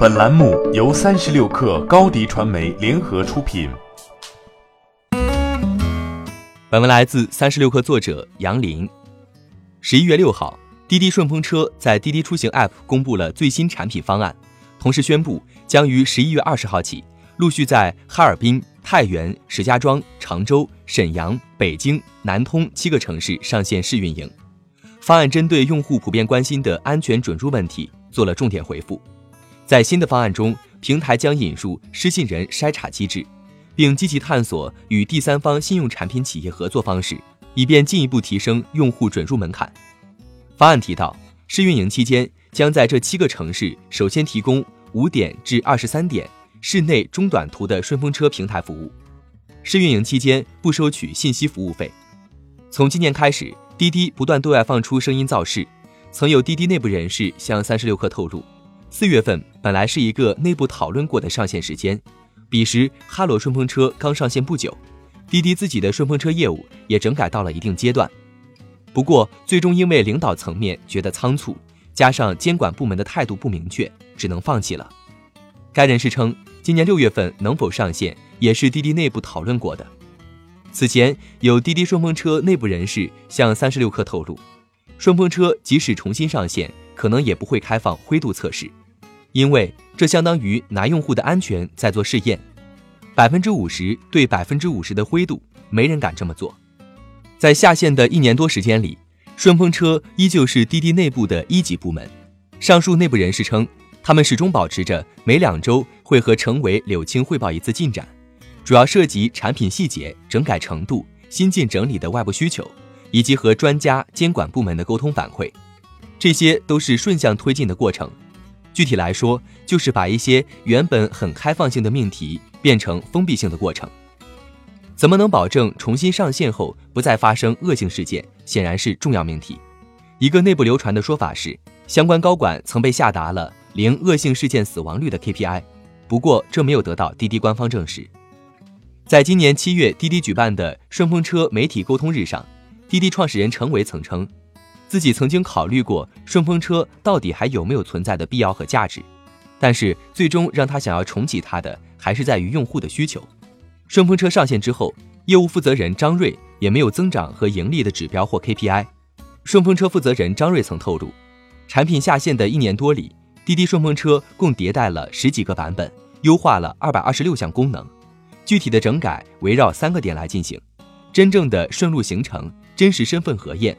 本栏目由三十六氪高低传媒联合出品。本文来自三十六氪作者杨林。十一月六号，滴滴顺风车在滴滴出行 App 公布了最新产品方案，同时宣布将于十一月二十号起陆续在哈尔滨、太原、石家庄、常州、沈阳、北京、南通七个城市上线试运营。方案针对用户普遍关心的安全准入问题做了重点回复。在新的方案中，平台将引入失信人筛查机制，并积极探索与第三方信用产品企业合作方式，以便进一步提升用户准入门槛。方案提到，试运营期间将在这七个城市首先提供五点至二十三点室内中短途的顺风车平台服务，试运营期间不收取信息服务费。从今年开始。滴滴不断对外放出声音造势，曾有滴滴内部人士向三十六氪透露，四月份本来是一个内部讨论过的上线时间，彼时哈罗顺风车刚上线不久，滴滴自己的顺风车业务也整改到了一定阶段，不过最终因为领导层面觉得仓促，加上监管部门的态度不明确，只能放弃了。该人士称，今年六月份能否上线也是滴滴内部讨论过的。此前有滴滴顺风车内部人士向三十六氪透露，顺风车即使重新上线，可能也不会开放灰度测试，因为这相当于拿用户的安全在做试验，百分之五十对百分之五十的灰度，没人敢这么做。在下线的一年多时间里，顺风车依旧是滴滴内部的一级部门。上述内部人士称，他们始终保持着每两周会和成委柳青汇报一次进展。主要涉及产品细节、整改程度、新进整理的外部需求，以及和专家、监管部门的沟通反馈，这些都是顺向推进的过程。具体来说，就是把一些原本很开放性的命题变成封闭性的过程。怎么能保证重新上线后不再发生恶性事件，显然是重要命题。一个内部流传的说法是，相关高管曾被下达了零恶性事件死亡率的 KPI，不过这没有得到滴滴官方证实。在今年七月，滴滴举办的顺风车媒体沟通日上，滴滴创始人程维曾称，自己曾经考虑过顺风车到底还有没有存在的必要和价值，但是最终让他想要重启它的，还是在于用户的需求。顺风车上线之后，业务负责人张瑞也没有增长和盈利的指标或 KPI。顺风车负责人张瑞曾透露，产品下线的一年多里，滴滴顺风车共迭代了十几个版本，优化了二百二十六项功能。具体的整改围绕三个点来进行：真正的顺路行程、真实身份核验